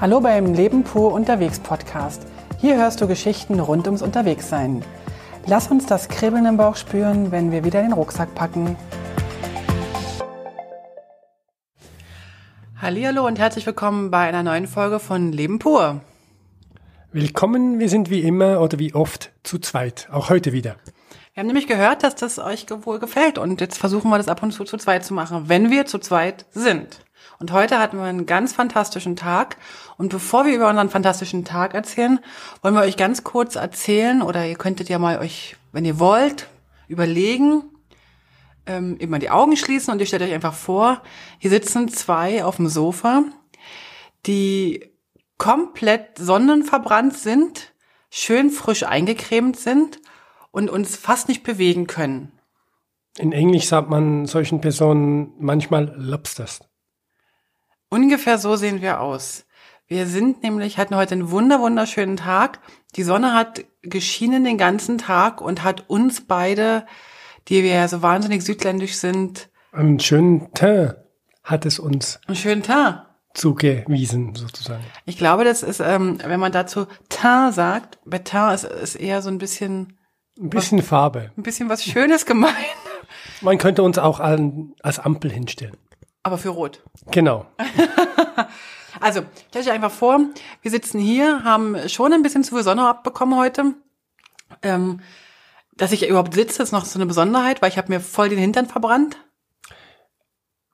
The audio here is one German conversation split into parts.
Hallo beim Leben pur unterwegs Podcast. Hier hörst du Geschichten rund ums Unterwegssein. Lass uns das Kribbeln im Bauch spüren, wenn wir wieder den Rucksack packen. Hallo und herzlich willkommen bei einer neuen Folge von Leben pur. Willkommen, wir sind wie immer oder wie oft zu zweit, auch heute wieder. Wir haben nämlich gehört, dass das euch wohl gefällt und jetzt versuchen wir das ab und zu zu zweit zu machen, wenn wir zu zweit sind. Und heute hatten wir einen ganz fantastischen Tag. Und bevor wir über unseren fantastischen Tag erzählen, wollen wir euch ganz kurz erzählen oder ihr könntet ja mal euch, wenn ihr wollt, überlegen, ähm, immer die Augen schließen und ihr stellt euch einfach vor, hier sitzen zwei auf dem Sofa, die komplett sonnenverbrannt sind, schön frisch eingecremt sind und uns fast nicht bewegen können. In Englisch sagt man solchen Personen manchmal Lobsters. Ungefähr so sehen wir aus. Wir sind nämlich, hatten heute einen wunder, wunderschönen Tag. Die Sonne hat geschienen den ganzen Tag und hat uns beide, die wir ja so wahnsinnig südländisch sind, einen schönen Teint hat es uns. Einen schönen Teint. Zugewiesen, sozusagen. Ich glaube, das ist, ähm, wenn man dazu Teint sagt, bei Teint ist, ist eher so ein bisschen. Ein bisschen was, Farbe. Ein bisschen was Schönes gemeint. Man könnte uns auch an, als Ampel hinstellen. Aber für Rot. Genau. also, stell dir einfach vor, wir sitzen hier, haben schon ein bisschen zu viel Sonne abbekommen heute. Ähm, dass ich überhaupt sitze, ist noch so eine Besonderheit, weil ich habe mir voll den Hintern verbrannt.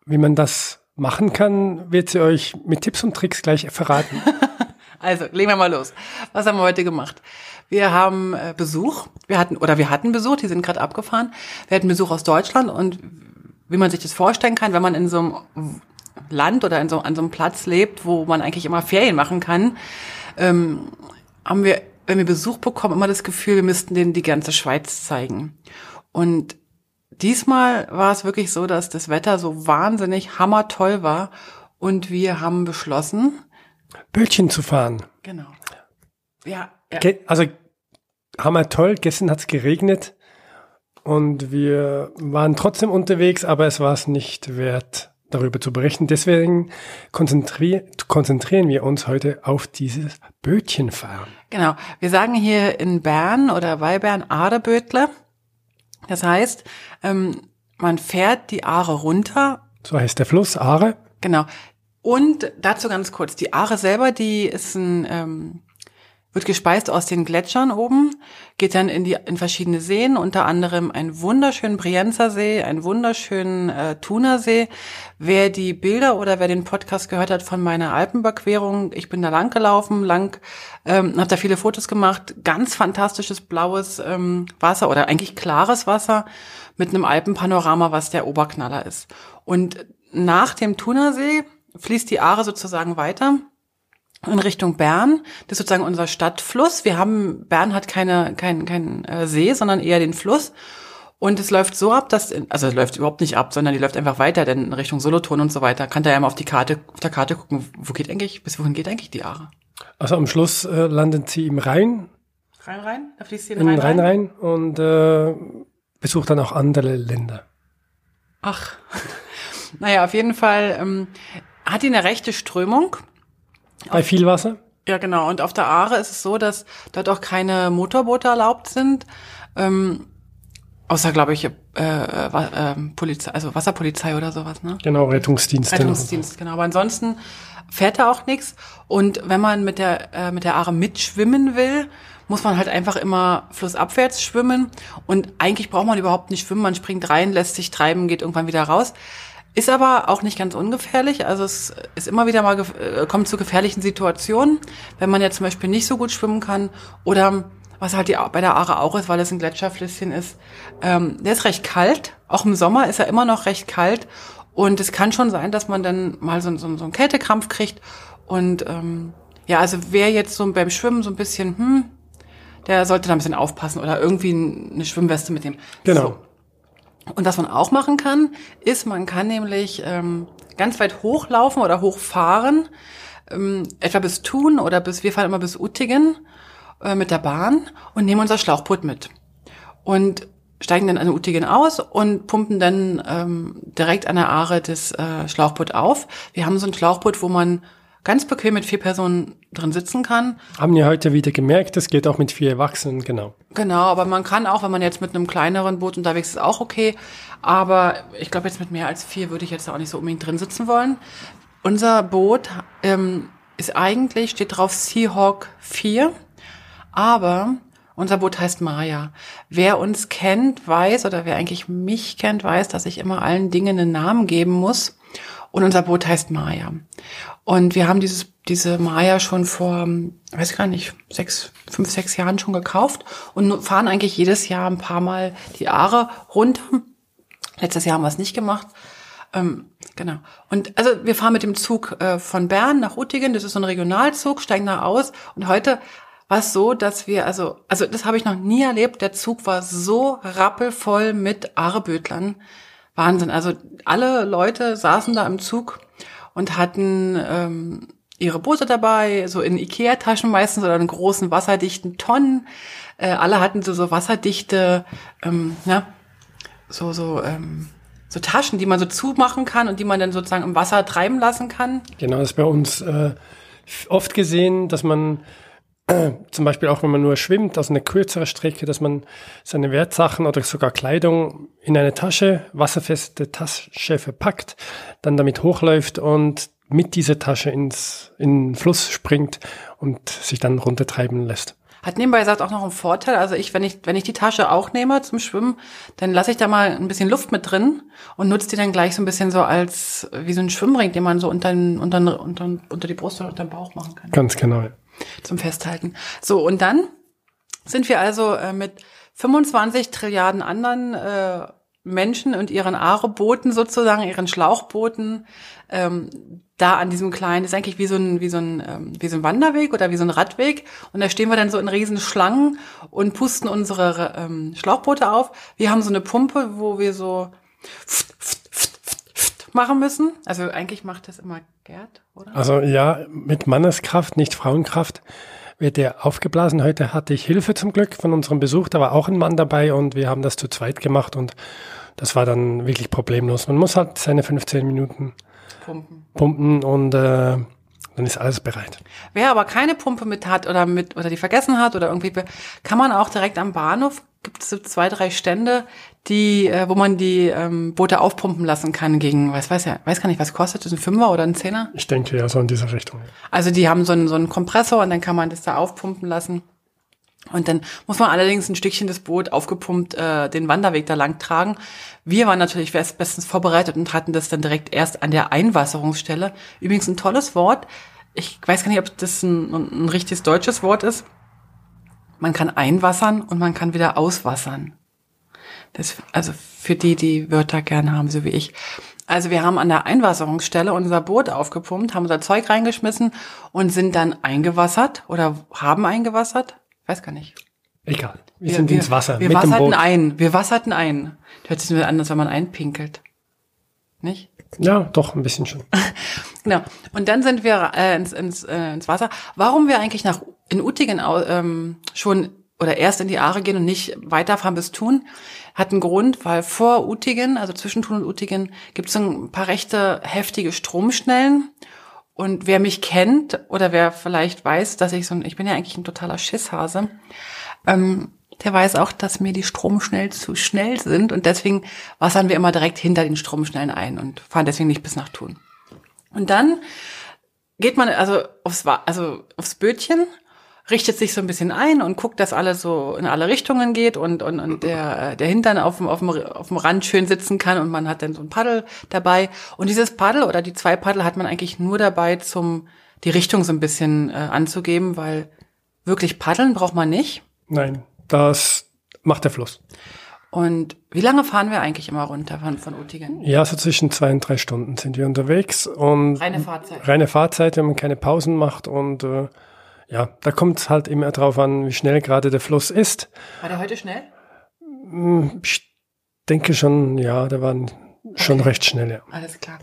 Wie man das machen kann, wird sie euch mit Tipps und Tricks gleich verraten. also, legen wir mal los. Was haben wir heute gemacht? Wir haben äh, Besuch. Wir hatten, oder wir hatten Besuch, die sind gerade abgefahren. Wir hatten Besuch aus Deutschland und wie man sich das vorstellen kann, wenn man in so einem Land oder in so, an so einem Platz lebt, wo man eigentlich immer Ferien machen kann, ähm, haben wir, wenn wir Besuch bekommen, immer das Gefühl, wir müssten denen die ganze Schweiz zeigen. Und diesmal war es wirklich so, dass das Wetter so wahnsinnig hammertoll war und wir haben beschlossen, Bötchen zu fahren. Genau. Ja. ja. Also hammertoll, gestern hat es geregnet. Und wir waren trotzdem unterwegs, aber es war es nicht wert, darüber zu berichten. Deswegen konzentri konzentrieren wir uns heute auf dieses Bötchenfahren. Genau. Wir sagen hier in Bern oder bei Bern Aderbötle. Das heißt, ähm, man fährt die Aare runter. So heißt der Fluss, Aare. Genau. Und dazu ganz kurz, die Aare selber, die ist ein ähm, wird gespeist aus den Gletschern oben, geht dann in die in verschiedene Seen, unter anderem einen wunderschönen Brienzer See, einen wunderschönen äh, Thunersee. Wer die Bilder oder wer den Podcast gehört hat von meiner Alpenüberquerung, ich bin da lang gelaufen, lang, ähm, habe da viele Fotos gemacht, ganz fantastisches blaues ähm, Wasser oder eigentlich klares Wasser mit einem Alpenpanorama, was der Oberknaller ist. Und nach dem Thunersee fließt die Aare sozusagen weiter in Richtung Bern. Das ist sozusagen unser Stadtfluss. Wir haben, Bern hat keine, kein, kein äh, See, sondern eher den Fluss. Und es läuft so ab, dass, also es läuft überhaupt nicht ab, sondern die läuft einfach weiter, denn in Richtung Solothurn und so weiter. Kann da ja mal auf die Karte, auf der Karte gucken, wo geht eigentlich, bis wohin geht eigentlich die Aare? Also am Schluss äh, landet sie im Rhein. Rhein, Rhein? Da fließt sie in den Rhein, Rhein, Rhein und äh, besucht dann auch andere Länder. Ach. naja, auf jeden Fall ähm, hat die eine rechte Strömung. Bei viel Wasser? Ja, genau. Und auf der Aare ist es so, dass dort auch keine Motorboote erlaubt sind. Ähm, außer, glaube ich, äh, äh, Polizei, also Wasserpolizei oder sowas, ne? Genau, Rettungsdienst. Rettungsdienst, genau. Aber ansonsten fährt da auch nichts. Und wenn man mit der, äh, mit der Aare mitschwimmen will, muss man halt einfach immer flussabwärts schwimmen. Und eigentlich braucht man überhaupt nicht schwimmen. Man springt rein, lässt sich treiben, geht irgendwann wieder raus. Ist aber auch nicht ganz ungefährlich. Also es ist immer wieder mal äh, kommt zu gefährlichen Situationen, wenn man jetzt zum Beispiel nicht so gut schwimmen kann oder was halt die, bei der Aare auch ist, weil es ein Gletscherflüsschen ist. Ähm, der ist recht kalt. Auch im Sommer ist er immer noch recht kalt. Und es kann schon sein, dass man dann mal so, so, so einen Kältekrampf kriegt. Und ähm, ja, also wer jetzt so beim Schwimmen so ein bisschen, hm, der sollte da ein bisschen aufpassen oder irgendwie eine Schwimmweste mitnehmen. Genau. So. Und was man auch machen kann, ist, man kann nämlich ähm, ganz weit hochlaufen oder hochfahren, ähm, etwa bis Thun oder bis, wir fahren immer bis Uttingen äh, mit der Bahn und nehmen unser Schlauchboot mit. Und steigen dann an Uttingen aus und pumpen dann ähm, direkt an der Aare das äh, Schlauchboot auf. Wir haben so ein Schlauchboot, wo man ganz bequem mit vier Personen drin sitzen kann. Haben wir heute wieder gemerkt, es geht auch mit vier Erwachsenen, genau. Genau, aber man kann auch, wenn man jetzt mit einem kleineren Boot unterwegs ist, auch okay. Aber ich glaube, jetzt mit mehr als vier würde ich jetzt auch nicht so unbedingt drin sitzen wollen. Unser Boot ähm, ist eigentlich, steht drauf Seahawk 4, aber unser Boot heißt Maya. Wer uns kennt, weiß, oder wer eigentlich mich kennt, weiß, dass ich immer allen Dingen einen Namen geben muss. Und unser Boot heißt Maya. Und wir haben dieses, diese Maya schon vor, weiß ich gar nicht, sechs, fünf, sechs Jahren schon gekauft und fahren eigentlich jedes Jahr ein paar Mal die Aare runter. Letztes Jahr haben wir es nicht gemacht. Ähm, genau. Und also wir fahren mit dem Zug äh, von Bern nach Uttingen. Das ist so ein Regionalzug, steigen da aus. Und heute war es so, dass wir, also, also das habe ich noch nie erlebt. Der Zug war so rappelvoll mit Aarebötlern. Wahnsinn. Also alle Leute saßen da im Zug und hatten ähm, ihre Boote dabei, so in Ikea-Taschen meistens oder in großen wasserdichten Tonnen. Äh, alle hatten so, so wasserdichte, ähm, ja, so, so, ähm, so Taschen, die man so zumachen kann und die man dann sozusagen im Wasser treiben lassen kann. Genau, das ist bei uns äh, oft gesehen, dass man zum Beispiel auch wenn man nur schwimmt, also eine kürzere Strecke, dass man seine Wertsachen oder sogar Kleidung in eine Tasche, wasserfeste Tasche verpackt, dann damit hochläuft und mit dieser Tasche ins in den Fluss springt und sich dann runtertreiben lässt. Hat nebenbei gesagt auch noch einen Vorteil. Also ich, wenn ich, wenn ich die Tasche auch nehme zum Schwimmen, dann lasse ich da mal ein bisschen Luft mit drin und nutze die dann gleich so ein bisschen so als wie so ein Schwimmring, den man so unter, unter, unter, unter die Brust oder unter den Bauch machen kann. Ganz genau. Ja zum Festhalten. So, und dann sind wir also äh, mit 25 Trilliarden anderen äh, Menschen und ihren Aare-Booten sozusagen, ihren Schlauchbooten, ähm, da an diesem kleinen, ist eigentlich wie so ein, wie so ein, ähm, wie so ein Wanderweg oder wie so ein Radweg. Und da stehen wir dann so in riesen Schlangen und pusten unsere ähm, Schlauchboote auf. Wir haben so eine Pumpe, wo wir so machen müssen. Also eigentlich macht das immer Gerd, oder? Also ja, mit Manneskraft, nicht Frauenkraft wird der aufgeblasen. Heute hatte ich Hilfe zum Glück von unserem Besuch. Da war auch ein Mann dabei und wir haben das zu zweit gemacht und das war dann wirklich problemlos. Man muss halt seine 15 Minuten pumpen, pumpen und äh, dann ist alles bereit. Wer aber keine Pumpe mit hat oder mit oder die vergessen hat oder irgendwie kann man auch direkt am Bahnhof gibt es so zwei drei Stände, die äh, wo man die ähm, Boote aufpumpen lassen kann gegen was weiß ja weiß gar nicht was kostet das ein Fünfer oder ein Zehner? Ich denke ja so in dieser Richtung. Also die haben so einen so einen Kompressor und dann kann man das da aufpumpen lassen. Und dann muss man allerdings ein Stückchen des Boot aufgepumpt äh, den Wanderweg da lang tragen. Wir waren natürlich bestens vorbereitet und hatten das dann direkt erst an der Einwasserungsstelle. Übrigens ein tolles Wort. Ich weiß gar nicht, ob das ein, ein richtiges deutsches Wort ist. Man kann einwassern und man kann wieder auswassern. Das, also für die, die Wörter gern haben, so wie ich. Also wir haben an der Einwasserungsstelle unser Boot aufgepumpt, haben unser Zeug reingeschmissen und sind dann eingewassert oder haben eingewassert weiß gar nicht. Egal. Wir, wir sind wir, ins Wasser. Wir mit wasserten dem Boot. ein. Wir wasserten ein. Hört sich nur an, als wenn man einpinkelt. Nicht? Ja, doch, ein bisschen schon. genau. Und dann sind wir äh, ins, ins, äh, ins Wasser. Warum wir eigentlich nach in Uttingen ähm, schon oder erst in die Aare gehen und nicht weiterfahren bis Thun, hat einen Grund, weil vor Uttingen, also zwischen Thun und Uttingen, gibt es ein paar rechte heftige Stromschnellen. Und wer mich kennt oder wer vielleicht weiß, dass ich so ein, ich bin ja eigentlich ein totaler Schisshase, ähm, der weiß auch, dass mir die Stromschnellen zu schnell sind und deswegen wassern wir immer direkt hinter den Stromschnellen ein und fahren deswegen nicht bis nach Thun. Und dann geht man also aufs, also aufs Bötchen richtet sich so ein bisschen ein und guckt, dass alles so in alle Richtungen geht und, und, und der, der Hintern auf dem, auf, dem, auf dem Rand schön sitzen kann und man hat dann so ein Paddel dabei. Und dieses Paddel oder die zwei Paddel hat man eigentlich nur dabei, zum die Richtung so ein bisschen äh, anzugeben, weil wirklich paddeln braucht man nicht. Nein, das macht der Fluss. Und wie lange fahren wir eigentlich immer runter von, von Uttingen? Ja, so zwischen zwei und drei Stunden sind wir unterwegs und reine Fahrzeit. Reine Fahrzeit, wenn man keine Pausen macht und äh, ja, da kommt es halt immer drauf an, wie schnell gerade der Fluss ist. War der heute schnell? Hm, ich denke schon, ja, der war schon okay. recht schnell, ja. Alles klar.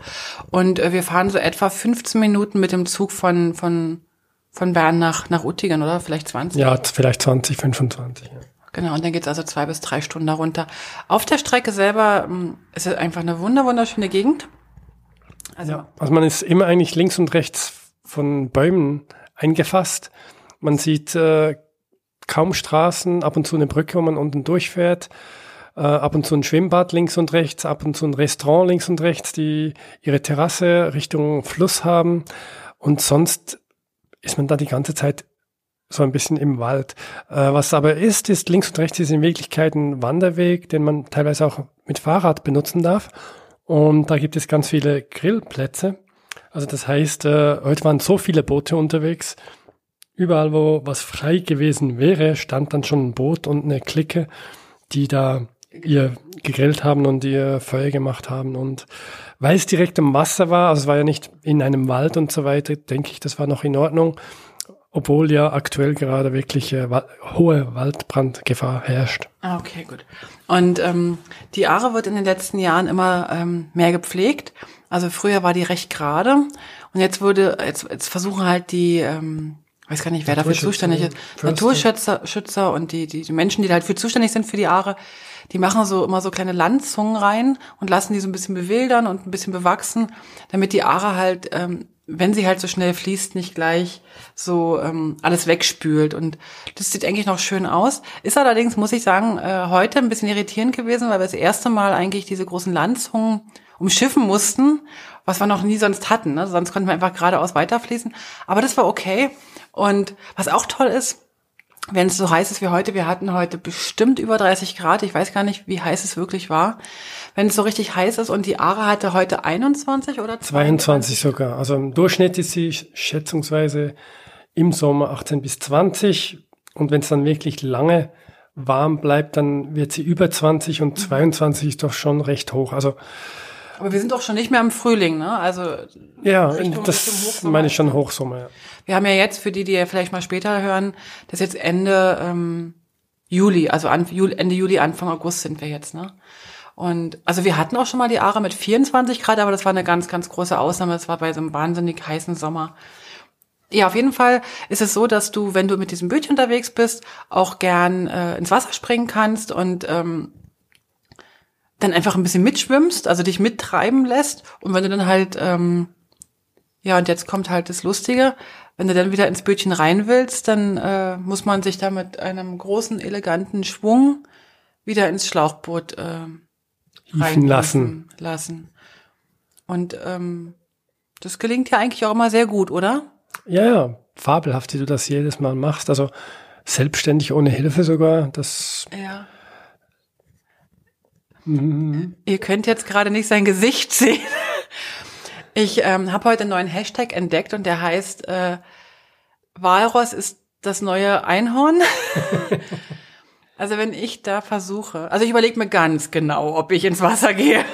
Und äh, wir fahren so etwa 15 Minuten mit dem Zug von, von, von Bern nach, nach Uttingen, oder? Vielleicht 20? Ja, vielleicht 20, 25, ja. Genau, und dann geht's also zwei bis drei Stunden darunter. Auf der Strecke selber ähm, ist es einfach eine wunder wunderschöne Gegend. Also, ja, also man ist immer eigentlich links und rechts von Bäumen eingefasst. Man sieht äh, kaum Straßen, ab und zu eine Brücke, wo man unten durchfährt, äh, ab und zu ein Schwimmbad links und rechts, ab und zu ein Restaurant links und rechts, die ihre Terrasse Richtung Fluss haben. Und sonst ist man da die ganze Zeit so ein bisschen im Wald. Äh, was aber ist, ist links und rechts ist in Wirklichkeit ein Wanderweg, den man teilweise auch mit Fahrrad benutzen darf. Und da gibt es ganz viele Grillplätze. Also das heißt, äh, heute waren so viele Boote unterwegs. Überall, wo was frei gewesen wäre, stand dann schon ein Boot und eine Clique, die da ihr gegrillt haben und ihr Feuer gemacht haben. Und weil es direkt im Wasser war, also es war ja nicht in einem Wald und so weiter, denke ich, das war noch in Ordnung obwohl ja aktuell gerade wirklich äh, hohe Waldbrandgefahr herrscht. Ah, okay, gut. Und ähm, die Aare wird in den letzten Jahren immer ähm, mehr gepflegt. Also früher war die recht gerade und jetzt wurde, jetzt, jetzt versuchen halt die, ähm, weiß gar nicht, wer dafür zuständig ist. Naturschützer Schützer und die, die, die Menschen, die da halt für zuständig sind für die Aare, die machen so immer so kleine Landzungen rein und lassen die so ein bisschen bewildern und ein bisschen bewachsen, damit die Aare halt ähm, wenn sie halt so schnell fließt, nicht gleich so ähm, alles wegspült. Und das sieht eigentlich noch schön aus. Ist allerdings, muss ich sagen, äh, heute ein bisschen irritierend gewesen, weil wir das erste Mal eigentlich diese großen Landzungen umschiffen mussten, was wir noch nie sonst hatten. Ne? Sonst konnten wir einfach geradeaus weiterfließen. Aber das war okay. Und was auch toll ist, wenn es so heiß ist wie heute, wir hatten heute bestimmt über 30 Grad, ich weiß gar nicht, wie heiß es wirklich war. Wenn es so richtig heiß ist und die Aare hatte heute 21 oder 22? 22 sogar. Also im Durchschnitt ist sie schätzungsweise im Sommer 18 bis 20 und wenn es dann wirklich lange warm bleibt, dann wird sie über 20 und 22 ist doch schon recht hoch. Also aber wir sind doch schon nicht mehr im Frühling, ne? Also ja, Richtung, das Richtung meine ich schon Hochsommer. Ja. Wir haben ja jetzt, für die, die ja vielleicht mal später hören, das jetzt Ende ähm, Juli, also an, Juli, Ende Juli, Anfang August sind wir jetzt, ne? Und also wir hatten auch schon mal die Aare mit 24 Grad, aber das war eine ganz, ganz große Ausnahme. Das war bei so einem wahnsinnig heißen Sommer. Ja, auf jeden Fall ist es so, dass du, wenn du mit diesem Bötchen unterwegs bist, auch gern äh, ins Wasser springen kannst und ähm, dann einfach ein bisschen mitschwimmst, also dich mittreiben lässt. Und wenn du dann halt, ähm, ja, und jetzt kommt halt das Lustige, wenn du dann wieder ins Bötchen rein willst, dann äh, muss man sich da mit einem großen, eleganten Schwung wieder ins Schlauchboot äh, hieven lassen. lassen. Und ähm, das gelingt ja eigentlich auch immer sehr gut, oder? Ja, ja, fabelhaft, wie du das jedes Mal machst. Also selbstständig ohne Hilfe sogar. Das ja. Mhm. Ihr könnt jetzt gerade nicht sein Gesicht sehen. Ich ähm, habe heute einen neuen Hashtag entdeckt und der heißt äh, Walross ist das neue Einhorn. also wenn ich da versuche, also ich überlege mir ganz genau, ob ich ins Wasser gehe.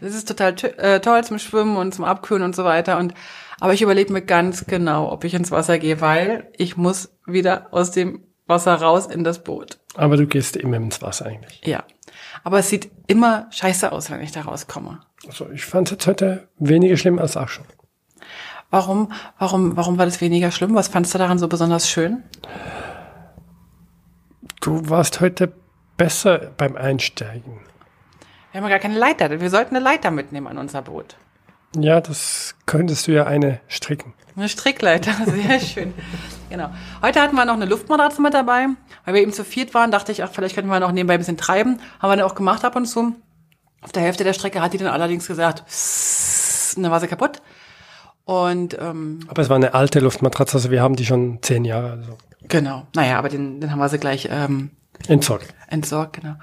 Das ist total äh, toll zum Schwimmen und zum Abkühlen und so weiter. Und aber ich überlege mir ganz genau, ob ich ins Wasser gehe, weil ich muss wieder aus dem Wasser raus in das Boot. Aber du gehst immer ins Wasser eigentlich. Ja. Aber es sieht immer scheiße aus, wenn ich da rauskomme. Also ich fand es jetzt heute weniger schlimm als auch schon. Warum, warum, warum war das weniger schlimm? Was fandst du daran so besonders schön? Du warst heute besser beim Einsteigen. Wir haben ja gar keine Leiter. Wir sollten eine Leiter mitnehmen an unser Boot. Ja, das könntest du ja eine stricken. Eine Strickleiter, sehr schön. Genau. Heute hatten wir noch eine Luftmatratze mit dabei. Weil wir eben zu viert waren, dachte ich, ach, vielleicht könnten wir noch nebenbei ein bisschen treiben. Haben wir dann auch gemacht ab und zu. Auf der Hälfte der Strecke hat die dann allerdings gesagt, und dann war sie kaputt. Und, ähm, aber es war eine alte Luftmatratze, also wir haben die schon zehn Jahre. Also. Genau. Naja, aber den, den haben wir sie gleich ähm, Entsorgt. Entsorgt, genau.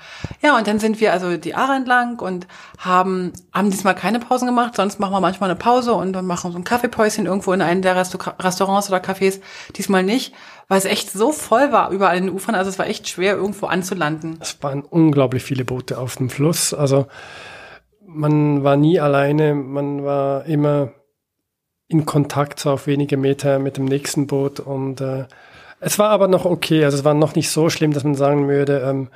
Ja, und dann sind wir also die Aare entlang und haben, haben diesmal keine Pausen gemacht, sonst machen wir manchmal eine Pause und dann machen so ein Kaffeepäuschen irgendwo in einem der Restaur Restaurants oder Cafés. Diesmal nicht, weil es echt so voll war überall in den Ufern, also es war echt schwer irgendwo anzulanden. Es waren unglaublich viele Boote auf dem Fluss, also man war nie alleine, man war immer in Kontakt so auf wenige Meter mit dem nächsten Boot und äh, es war aber noch okay, also es war noch nicht so schlimm, dass man sagen würde, ähm,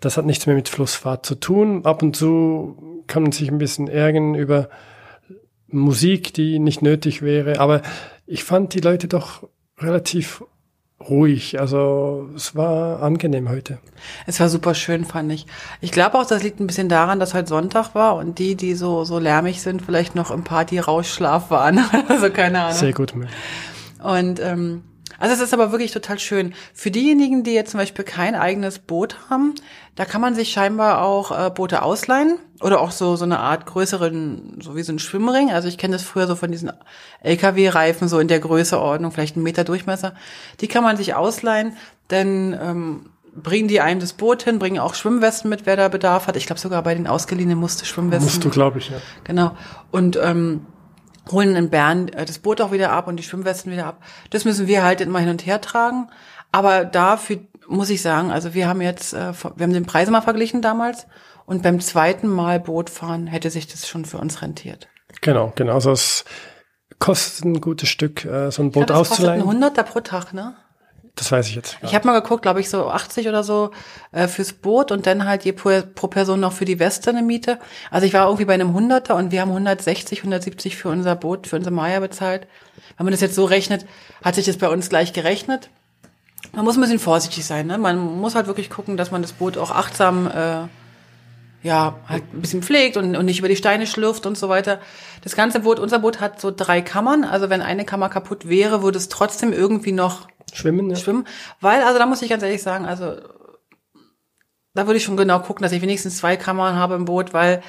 das hat nichts mehr mit Flussfahrt zu tun. Ab und zu kann man sich ein bisschen ärgern über Musik, die nicht nötig wäre, aber ich fand die Leute doch relativ ruhig. Also es war angenehm heute. Es war super schön, fand ich. Ich glaube auch, das liegt ein bisschen daran, dass heute Sonntag war und die, die so, so lärmig sind, vielleicht noch im Party-Rauschschlaf waren. also keine Ahnung. Sehr gut. Und ähm, also es ist aber wirklich total schön. Für diejenigen, die jetzt zum Beispiel kein eigenes Boot haben, da kann man sich scheinbar auch äh, Boote ausleihen oder auch so so eine Art größeren, so wie so ein Schwimmring. Also ich kenne das früher so von diesen LKW-Reifen so in der Größeordnung, vielleicht einen Meter Durchmesser. Die kann man sich ausleihen, denn ähm, bringen die einem das Boot hin, bringen auch Schwimmwesten mit, wer da Bedarf hat. Ich glaube sogar bei den ausgeliehenen musste Schwimmwesten. Musst du, glaube ich, ja. Genau. Und ähm, holen in Bern äh, das Boot auch wieder ab und die Schwimmwesten wieder ab. Das müssen wir halt immer hin und her tragen. Aber dafür muss ich sagen, also wir haben jetzt, äh, wir haben den Preis mal verglichen damals und beim zweiten Mal Boot fahren hätte sich das schon für uns rentiert. Genau, genau. Also es kostet ein gutes Stück, äh, so ein Boot ja, das auszuleihen. Kostet ein Hunderter pro Tag, ne? Das weiß ich jetzt. Ich habe mal geguckt, glaube ich, so 80 oder so äh, fürs Boot und dann halt je pro, pro Person noch für die Weste eine Miete. Also ich war irgendwie bei einem Hunderter und wir haben 160, 170 für unser Boot, für unser Maya bezahlt. Wenn man das jetzt so rechnet, hat sich das bei uns gleich gerechnet. Man muss ein bisschen vorsichtig sein. Ne? Man muss halt wirklich gucken, dass man das Boot auch achtsam äh, ja, halt ein bisschen pflegt und, und nicht über die Steine schlürft und so weiter. Das ganze Boot, unser Boot hat so drei Kammern. Also wenn eine Kammer kaputt wäre, würde es trotzdem irgendwie noch schwimmen. Ja. Schwimmen. Weil, also da muss ich ganz ehrlich sagen, also da würde ich schon genau gucken, dass ich wenigstens zwei Kammern habe im Boot, weil,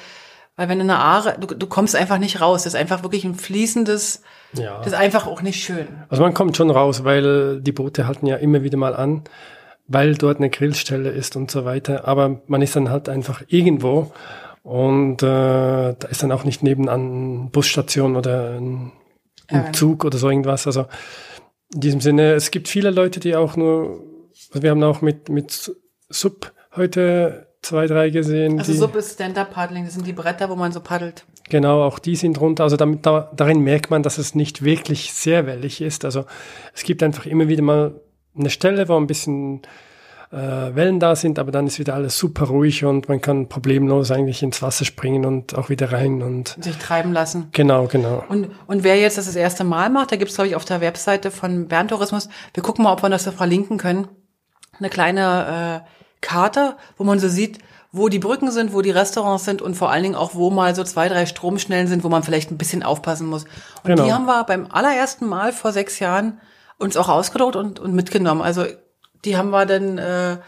weil wenn in der Aare, du, du kommst einfach nicht raus. Das ist einfach wirklich ein fließendes, ja. das ist einfach auch nicht schön. Also man kommt schon raus, weil die Boote halten ja immer wieder mal an weil dort eine Grillstelle ist und so weiter. Aber man ist dann halt einfach irgendwo und äh, da ist dann auch nicht nebenan Busstation oder ein, ein Zug oder so irgendwas. Also in diesem Sinne, es gibt viele Leute, die auch nur, also wir haben auch mit, mit Sub heute zwei, drei gesehen. Also Sub ist Stand-Up-Paddling, das sind die Bretter, wo man so paddelt. Genau, auch die sind runter. Also damit, da, darin merkt man, dass es nicht wirklich sehr wellig ist. Also es gibt einfach immer wieder mal eine Stelle, wo ein bisschen äh, Wellen da sind, aber dann ist wieder alles super ruhig und man kann problemlos eigentlich ins Wasser springen und auch wieder rein und sich treiben lassen. Genau, genau. Und, und wer jetzt das das erste Mal macht, da gibt's glaube ich auf der Webseite von Bern Tourismus, wir gucken mal, ob wir das da verlinken können, eine kleine äh, Karte, wo man so sieht, wo die Brücken sind, wo die Restaurants sind und vor allen Dingen auch, wo mal so zwei, drei Stromschnellen sind, wo man vielleicht ein bisschen aufpassen muss. Und genau. die haben wir beim allerersten Mal vor sechs Jahren uns auch ausgedruckt und, und mitgenommen. Also die haben wir dann, äh,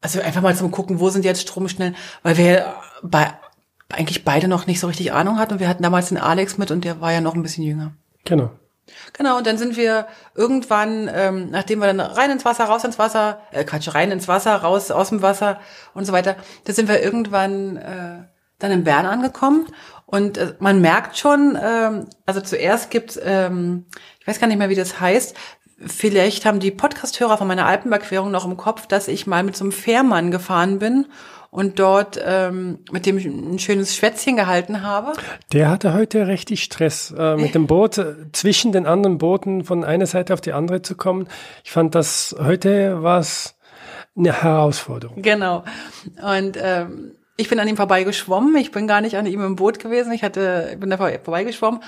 also einfach mal zum gucken, wo sind jetzt Stromschnellen, weil wir bei, eigentlich beide noch nicht so richtig Ahnung hatten und wir hatten damals den Alex mit und der war ja noch ein bisschen jünger. Genau. Genau, und dann sind wir irgendwann, ähm, nachdem wir dann rein ins Wasser, raus ins Wasser, äh, Quatsch, rein ins Wasser, raus aus dem Wasser und so weiter, da sind wir irgendwann äh, dann in Bern angekommen und äh, man merkt schon, ähm, also zuerst gibt's, ähm, ich weiß gar nicht mehr, wie das heißt, Vielleicht haben die Podcasthörer von meiner Alpenüberquerung noch im Kopf, dass ich mal mit so einem Fährmann gefahren bin und dort ähm, mit dem ein schönes Schwätzchen gehalten habe. Der hatte heute richtig Stress, äh, mit dem Boot äh, zwischen den anderen Booten von einer Seite auf die andere zu kommen. Ich fand das heute was eine Herausforderung. Genau. Und ähm, ich bin an ihm vorbeigeschwommen. Ich bin gar nicht an ihm im Boot gewesen. Ich hatte, ich bin da vorbeigeschwommen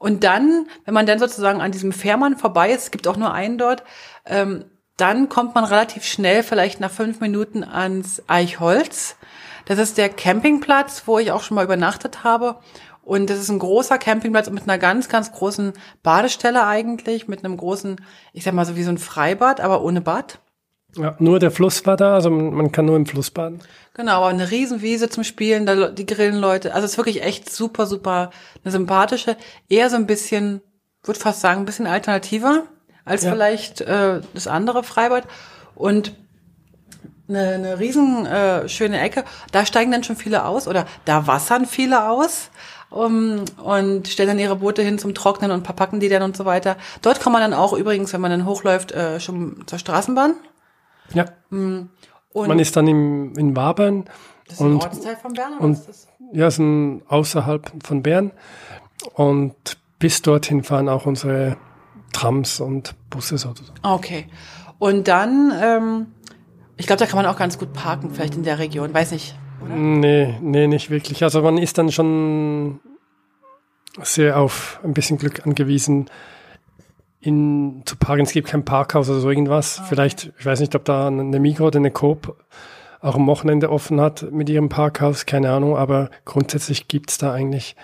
und dann, wenn man dann sozusagen an diesem Fährmann vorbei ist, es gibt auch nur einen dort, ähm, dann kommt man relativ schnell, vielleicht nach fünf Minuten ans Eichholz. Das ist der Campingplatz, wo ich auch schon mal übernachtet habe. Und das ist ein großer Campingplatz mit einer ganz, ganz großen Badestelle eigentlich, mit einem großen, ich sag mal so wie so ein Freibad, aber ohne Bad. Ja, nur der Fluss war da, also man kann nur im Fluss baden. Genau, aber eine Riesenwiese zum Spielen, da, die grillen Leute. Also es ist wirklich echt super, super eine sympathische, eher so ein bisschen, würde fast sagen, ein bisschen alternativer als ja. vielleicht äh, das andere Freibad. Und eine, eine riesen äh, schöne Ecke. Da steigen dann schon viele aus oder da wassern viele aus um, und stellen dann ihre Boote hin zum Trocknen und verpacken die dann und so weiter. Dort kann man dann auch übrigens, wenn man dann hochläuft, äh, schon zur Straßenbahn. Ja. Mm, und Man ist dann im, in Wabern. Das ist ein und, Ortsteil von Bern? Oder und, ist das? Ja, ist ein außerhalb von Bern. Und bis dorthin fahren auch unsere Trams und Busse sozusagen. Okay. Und dann, ähm, ich glaube, da kann man auch ganz gut parken, vielleicht in der Region, weiß nicht. Oder? Nee, nee, nicht wirklich. Also man ist dann schon sehr auf ein bisschen Glück angewiesen. In, zu parken. Es gibt kein Parkhaus oder so irgendwas. Okay. Vielleicht, ich weiß nicht, ob da eine Migros oder eine Coop auch am Wochenende offen hat mit ihrem Parkhaus, keine Ahnung, aber grundsätzlich gibt's da eigentlich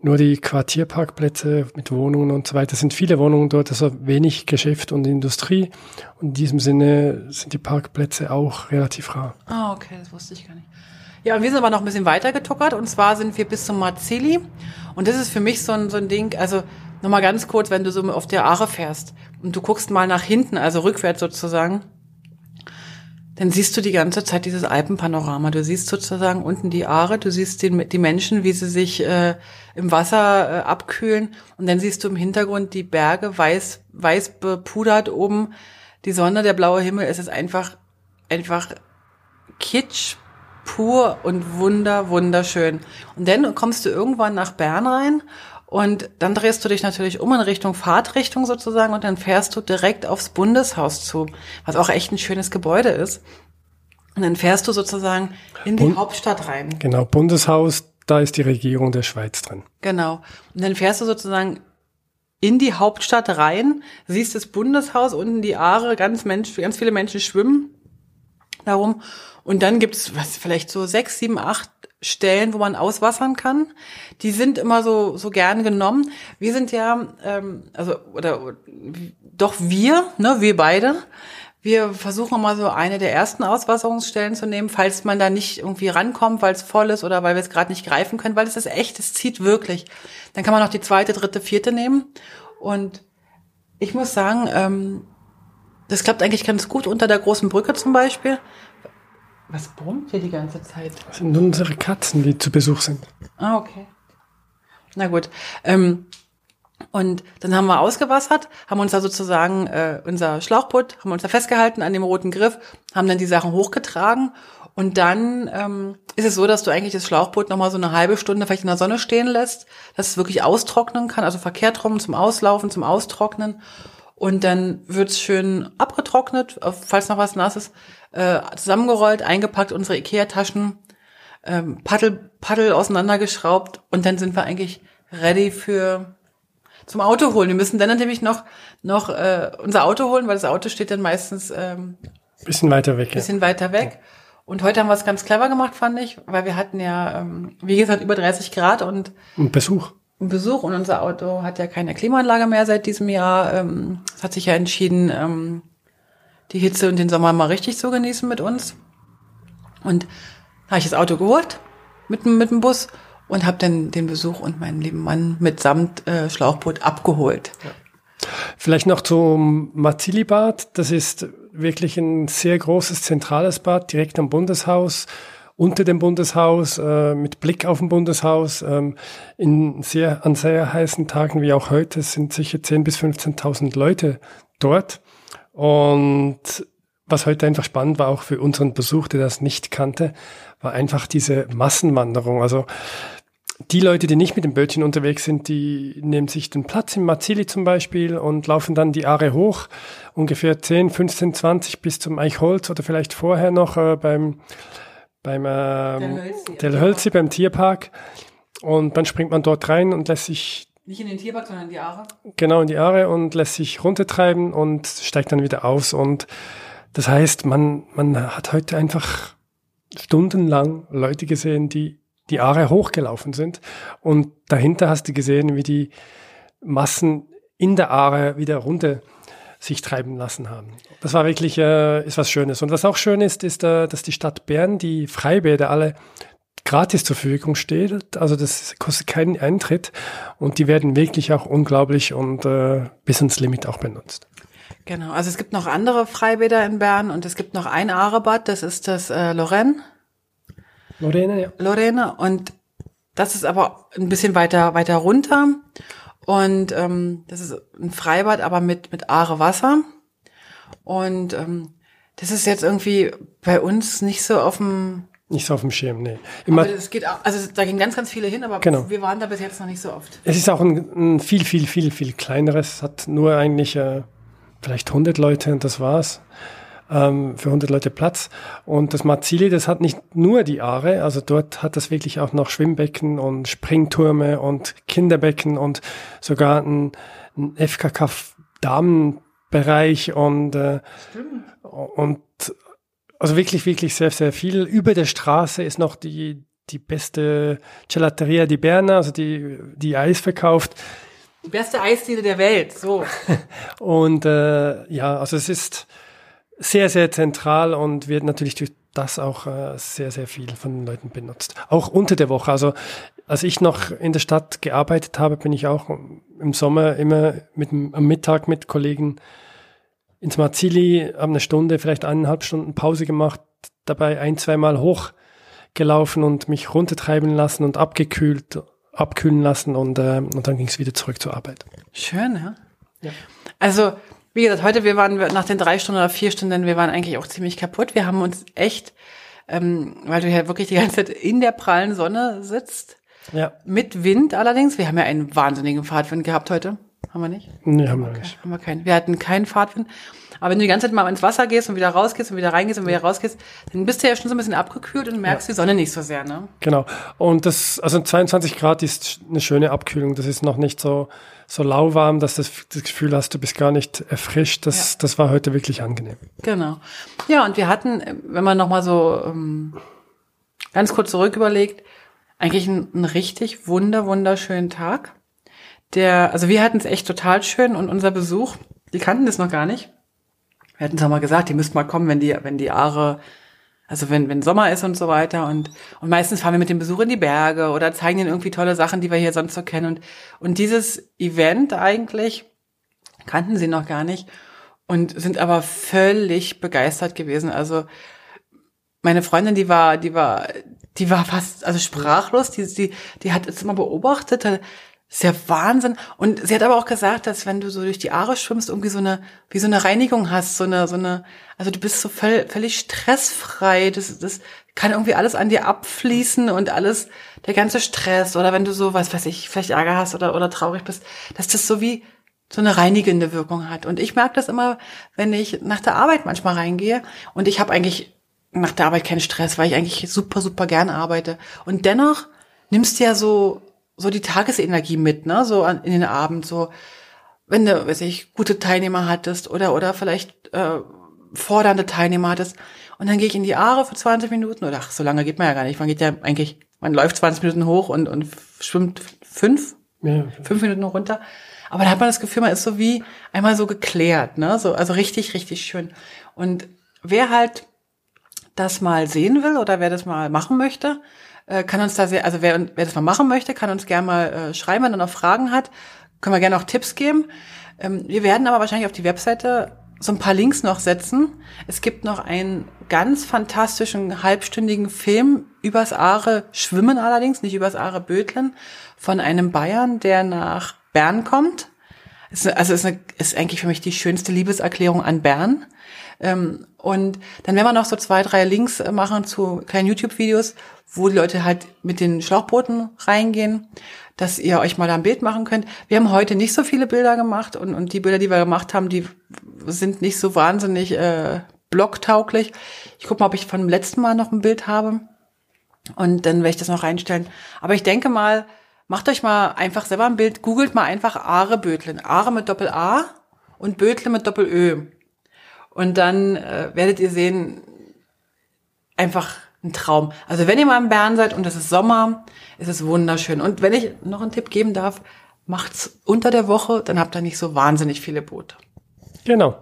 nur die Quartierparkplätze mit Wohnungen und so weiter. Es sind viele Wohnungen dort, also wenig Geschäft und Industrie. Und in diesem Sinne sind die Parkplätze auch relativ rar. Ah, okay, das wusste ich gar nicht. Ja, und wir sind aber noch ein bisschen weiter getuckert und zwar sind wir bis zum Marzili. Und das ist für mich so ein, so ein Ding, also nochmal ganz kurz, wenn du so auf der Aare fährst und du guckst mal nach hinten, also rückwärts sozusagen, dann siehst du die ganze Zeit dieses Alpenpanorama. Du siehst sozusagen unten die Aare, du siehst die, die Menschen, wie sie sich äh, im Wasser äh, abkühlen und dann siehst du im Hintergrund die Berge weiß, weiß bepudert oben, die Sonne, der blaue Himmel. Es ist einfach, einfach Kitsch pur und wunder, wunderschön. Und dann kommst du irgendwann nach Bern rein und dann drehst du dich natürlich um in Richtung Fahrtrichtung sozusagen und dann fährst du direkt aufs Bundeshaus zu, was auch echt ein schönes Gebäude ist. Und dann fährst du sozusagen in die Bund Hauptstadt rein. Genau, Bundeshaus, da ist die Regierung der Schweiz drin. Genau. Und dann fährst du sozusagen in die Hauptstadt rein, siehst das Bundeshaus, unten die Aare, ganz, Mensch, ganz viele Menschen schwimmen darum. Und dann gibt's was, vielleicht so sechs, sieben, acht Stellen, wo man auswassern kann. Die sind immer so so gern genommen. Wir sind ja, ähm, also oder doch wir, ne, wir beide. Wir versuchen mal so eine der ersten Auswasserungsstellen zu nehmen, falls man da nicht irgendwie rankommt, weil es voll ist oder weil wir es gerade nicht greifen können, weil es ist echt, es zieht wirklich. Dann kann man noch die zweite, dritte, vierte nehmen. Und ich muss sagen, ähm, das klappt eigentlich ganz gut unter der großen Brücke zum Beispiel. Was brummt hier die ganze Zeit? Das sind unsere Katzen, die zu Besuch sind. Ah, okay. Na gut. Ähm, und dann haben wir ausgewassert, haben uns da sozusagen äh, unser Schlauchboot, haben uns da festgehalten an dem roten Griff, haben dann die Sachen hochgetragen und dann ähm, ist es so, dass du eigentlich das Schlauchboot nochmal so eine halbe Stunde vielleicht in der Sonne stehen lässt, dass es wirklich austrocknen kann, also verkehrt rum zum Auslaufen, zum Austrocknen. Und dann wird's schön abgetrocknet, falls noch was nass ist, äh, zusammengerollt, eingepackt, unsere Ikea-Taschen, ähm, Paddel, Paddel auseinandergeschraubt und dann sind wir eigentlich ready für zum Auto holen. Wir müssen dann natürlich noch noch äh, unser Auto holen, weil das Auto steht dann meistens ähm, bisschen weiter weg. Bisschen ja. weiter weg. Und heute haben wir es ganz clever gemacht, fand ich, weil wir hatten ja, ähm, wie gesagt, über 30 Grad und und Besuch. Besuch und unser Auto hat ja keine Klimaanlage mehr seit diesem Jahr. Ähm, es hat sich ja entschieden, ähm, die Hitze und den Sommer mal richtig zu genießen mit uns. Und habe ich das Auto geholt mit, mit dem Bus und habe dann den Besuch und meinen lieben Mann mitsamt äh, Schlauchboot abgeholt. Ja. Vielleicht noch zum Marzili-Bad. Das ist wirklich ein sehr großes zentrales Bad direkt am Bundeshaus unter dem Bundeshaus, äh, mit Blick auf dem Bundeshaus. Ähm, in sehr, an sehr heißen Tagen wie auch heute sind sicher 10.000 bis 15.000 Leute dort. Und was heute einfach spannend war, auch für unseren Besuch, der das nicht kannte, war einfach diese Massenwanderung. Also die Leute, die nicht mit dem Bötchen unterwegs sind, die nehmen sich den Platz im Marzili zum Beispiel und laufen dann die Aare hoch, ungefähr 10, 15, 20 bis zum Eichholz oder vielleicht vorher noch äh, beim beim ähm, Del Hölzi, beim Tierpark. Und dann springt man dort rein und lässt sich nicht in den Tierpark, sondern in die Aare? Genau, in die Aare und lässt sich runtertreiben und steigt dann wieder aus. Und das heißt, man, man hat heute einfach stundenlang Leute gesehen, die die Aare hochgelaufen sind. Und dahinter hast du gesehen, wie die Massen in der Aare wieder runter sich treiben lassen haben. Das war wirklich äh, ist was Schönes. Und was auch schön ist, ist, äh, dass die Stadt Bern die Freibäder alle gratis zur Verfügung steht. Also das kostet keinen Eintritt und die werden wirklich auch unglaublich und äh, bis ins Limit auch benutzt. Genau, also es gibt noch andere Freibäder in Bern und es gibt noch ein Aarebad, das ist das äh, Lorraine. Lorraine, ja. Lorraine und das ist aber ein bisschen weiter weiter runter und ähm, das ist ein Freibad, aber mit, mit Aare Wasser. Und ähm, das ist jetzt irgendwie bei uns nicht so auf dem nicht so auf dem Schirm, nee. Immer, aber es geht, also da gehen ganz, ganz viele hin, aber genau. wir waren da bis jetzt noch nicht so oft. Es ist auch ein, ein viel, viel, viel, viel kleineres, hat nur eigentlich äh, vielleicht 100 Leute und das war's ähm, für 100 Leute Platz. Und das Marzili, das hat nicht nur die Aare, also dort hat das wirklich auch noch Schwimmbecken und Springtürme und Kinderbecken und sogar ein, ein FKK Damenbereich und, äh, und also wirklich, wirklich sehr, sehr viel. Über der Straße ist noch die, die beste Gelateria di Berna, also die, die Eis verkauft. Die beste Eisdiele der Welt, so. und äh, ja, also es ist sehr, sehr zentral und wird natürlich durch das auch äh, sehr, sehr viel von den Leuten benutzt. Auch unter der Woche. Also als ich noch in der Stadt gearbeitet habe, bin ich auch im Sommer immer mit, am Mittag mit Kollegen ins Marzili, haben eine Stunde, vielleicht eineinhalb Stunden Pause gemacht, dabei ein, zweimal hochgelaufen und mich runtertreiben lassen und abgekühlt, abkühlen lassen und, äh, und dann ging es wieder zurück zur Arbeit. Schön, ja? ja. Also, wie gesagt, heute, wir waren nach den drei Stunden oder vier Stunden, wir waren eigentlich auch ziemlich kaputt. Wir haben uns echt, ähm, weil du ja wirklich die ganze Zeit in der prallen Sonne sitzt, ja. mit Wind allerdings. Wir haben ja einen wahnsinnigen Fahrtwind gehabt heute. Haben wir nicht? Nee, haben wir okay. nicht. Haben wir keinen. Wir hatten keinen Fahrtwind. Aber wenn du die ganze Zeit mal ins Wasser gehst und wieder rausgehst und wieder reingehst und wieder rausgehst, dann bist du ja schon so ein bisschen abgekühlt und merkst ja. die Sonne nicht so sehr, ne? Genau. Und das, also 22 Grad ist eine schöne Abkühlung. Das ist noch nicht so, so lauwarm, dass du das Gefühl hast, du bist gar nicht erfrischt. Das, ja. das war heute wirklich angenehm. Genau. Ja, und wir hatten, wenn man nochmal so ähm, ganz kurz zurück überlegt, eigentlich einen, einen richtig wunder, wunderschönen Tag. Der, also wir hatten es echt total schön und unser Besuch, die kannten das noch gar nicht. Wir hatten es auch mal gesagt, die müssten mal kommen, wenn die, wenn die Aare, also wenn, wenn Sommer ist und so weiter. Und, und meistens fahren wir mit dem Besuch in die Berge oder zeigen ihnen irgendwie tolle Sachen, die wir hier sonst so kennen. Und, und dieses Event eigentlich kannten sie noch gar nicht und sind aber völlig begeistert gewesen. Also meine Freundin, die war, die war, die war fast, also sprachlos, die, die, die hat es immer beobachtet, ist ja Wahnsinn. Und sie hat aber auch gesagt, dass wenn du so durch die Aare schwimmst, irgendwie so eine, wie so eine Reinigung hast, so eine, so eine, also du bist so völ, völlig stressfrei. Das, das kann irgendwie alles an dir abfließen und alles, der ganze Stress oder wenn du so, was weiß ich, vielleicht Ärger hast oder, oder traurig bist, dass das so wie so eine reinigende Wirkung hat. Und ich merke das immer, wenn ich nach der Arbeit manchmal reingehe und ich habe eigentlich nach der Arbeit keinen Stress, weil ich eigentlich super, super gern arbeite. Und dennoch nimmst du ja so, so die Tagesenergie mit, ne, so an, in den Abend, so, wenn du, weiß ich, gute Teilnehmer hattest oder, oder vielleicht, äh, fordernde Teilnehmer hattest. Und dann gehe ich in die Aare für 20 Minuten oder ach, so lange geht man ja gar nicht. Man geht ja eigentlich, man läuft 20 Minuten hoch und, und schwimmt fünf, ja. fünf Minuten runter. Aber da hat man das Gefühl, man ist so wie einmal so geklärt, ne? So, also richtig, richtig schön. Und wer halt das mal sehen will oder wer das mal machen möchte, äh, kann uns da sehr, also wer, wer das mal machen möchte, kann uns gerne mal äh, schreiben, wenn er noch Fragen hat. Können wir gerne auch Tipps geben. Ähm, wir werden aber wahrscheinlich auf die Webseite so ein paar Links noch setzen. Es gibt noch einen ganz fantastischen halbstündigen Film übers Aare Schwimmen allerdings, nicht übers Aare Bödlen, von einem Bayern, der nach Bern kommt. also ist, eine, ist eigentlich für mich die schönste Liebeserklärung an Bern. Ähm, und dann werden wir noch so zwei, drei Links äh, machen zu kleinen YouTube-Videos, wo die Leute halt mit den Schlauchbooten reingehen, dass ihr euch mal ein Bild machen könnt. Wir haben heute nicht so viele Bilder gemacht und, und die Bilder, die wir gemacht haben, die sind nicht so wahnsinnig äh, blocktauglich. Ich gucke mal, ob ich von dem letzten Mal noch ein Bild habe und dann werde ich das noch reinstellen. Aber ich denke mal, macht euch mal einfach selber ein Bild, googelt mal einfach Aare Bödlen. Aare mit Doppel A und Bödle mit Doppel Ö. Und dann äh, werdet ihr sehen, einfach ein Traum. Also wenn ihr mal in Bern seid und es ist Sommer, ist es wunderschön. Und wenn ich noch einen Tipp geben darf, macht's unter der Woche, dann habt ihr nicht so wahnsinnig viele Boote. Genau.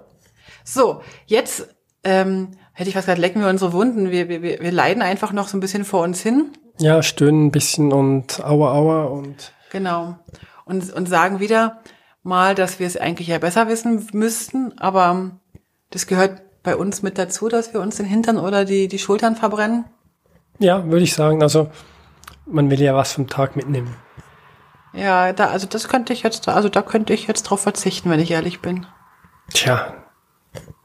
So, jetzt ähm, hätte ich was gesagt, lecken wir unsere Wunden. Wir, wir, wir leiden einfach noch so ein bisschen vor uns hin. Ja, stöhnen ein bisschen und aua aua und. Genau. Und, und sagen wieder mal, dass wir es eigentlich ja besser wissen müssten, aber das gehört bei uns mit dazu, dass wir uns den Hintern oder die, die Schultern verbrennen? Ja, würde ich sagen. Also man will ja was vom Tag mitnehmen. Ja, da, also das könnte ich jetzt, also da könnte ich jetzt drauf verzichten, wenn ich ehrlich bin. Tja.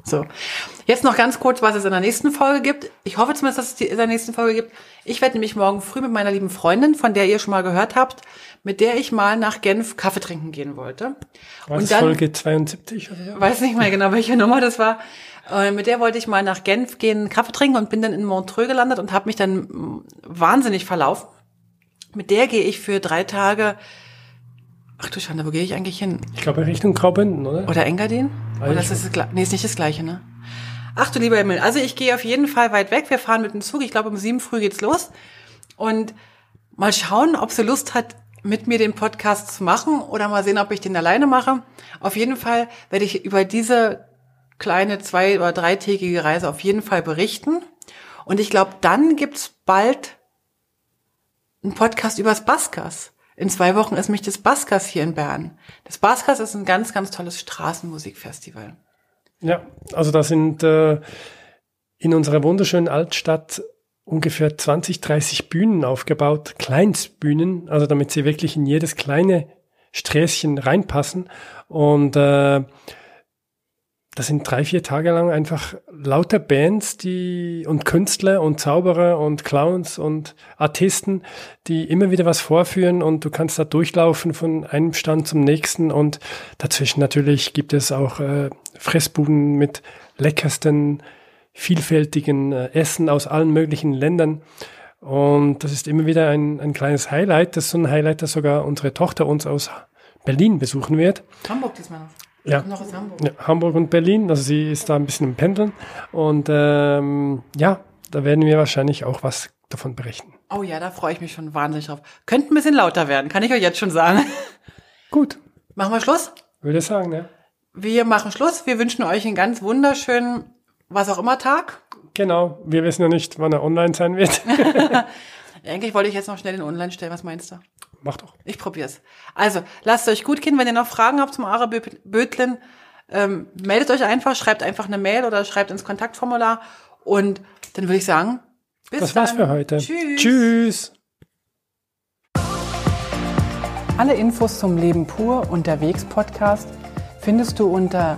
So. Jetzt noch ganz kurz, was es in der nächsten Folge gibt. Ich hoffe zumindest, dass es die in der nächsten Folge gibt. Ich werde nämlich morgen früh mit meiner lieben Freundin, von der ihr schon mal gehört habt, mit der ich mal nach Genf Kaffee trinken gehen wollte. War und das dann, Folge 72 oder so? Weiß nicht mehr genau, welche Nummer das war. Und mit der wollte ich mal nach Genf gehen, Kaffee trinken und bin dann in Montreux gelandet und habe mich dann wahnsinnig verlaufen. Mit der gehe ich für drei Tage Ach du Schande, wo gehe ich eigentlich hin? Ich glaube Richtung Graubünden, oder? Oder Engadin? Oder Eigentlich ist das, das nee, ist nicht das gleiche, ne? Ach du lieber Himmel. Also ich gehe auf jeden Fall weit weg. Wir fahren mit dem Zug. Ich glaube, um sieben früh geht's los. Und mal schauen, ob sie Lust hat, mit mir den Podcast zu machen oder mal sehen, ob ich den alleine mache. Auf jeden Fall werde ich über diese kleine zwei- oder dreitägige Reise auf jeden Fall berichten. Und ich glaube, dann gibt's bald einen Podcast übers Baskas. In zwei Wochen ist mich das Baskas hier in Bern. Das Baskas ist ein ganz, ganz tolles Straßenmusikfestival. Ja, also da sind äh, in unserer wunderschönen Altstadt ungefähr 20, 30 Bühnen aufgebaut, Kleinstbühnen, also damit sie wirklich in jedes kleine Sträßchen reinpassen. Und äh, das sind drei, vier Tage lang einfach lauter Bands, die und Künstler und Zauberer und Clowns und Artisten, die immer wieder was vorführen und du kannst da durchlaufen von einem Stand zum nächsten und dazwischen natürlich gibt es auch äh, Fressbuden mit leckersten, vielfältigen äh, Essen aus allen möglichen Ländern. Und das ist immer wieder ein, ein kleines Highlight. Das ist so ein Highlight, das sogar unsere Tochter uns aus Berlin besuchen wird. Hamburg diesmal noch. Ja. Noch aus Hamburg. Ja, Hamburg und Berlin, also sie ist da ein bisschen im Pendeln. Und ähm, ja, da werden wir wahrscheinlich auch was davon berichten. Oh ja, da freue ich mich schon wahnsinnig drauf. Könnte ein bisschen lauter werden, kann ich euch jetzt schon sagen. Gut, Machen wir Schluss? würde ich sagen, ja. Wir machen Schluss. Wir wünschen euch einen ganz wunderschönen, was auch immer Tag. Genau, wir wissen ja nicht, wann er online sein wird. Eigentlich wollte ich jetzt noch schnell den Online stellen. Was meinst du? Mach doch. Ich probier's. Also, lasst euch gut gehen. Wenn ihr noch Fragen habt zum Ara Bö- Bötlin, ähm, meldet euch einfach, schreibt einfach eine Mail oder schreibt ins Kontaktformular. Und dann würde ich sagen, bis Das dann. war's für heute. Tschüss. Tschüss. Alle Infos zum Leben pur unterwegs Podcast findest du unter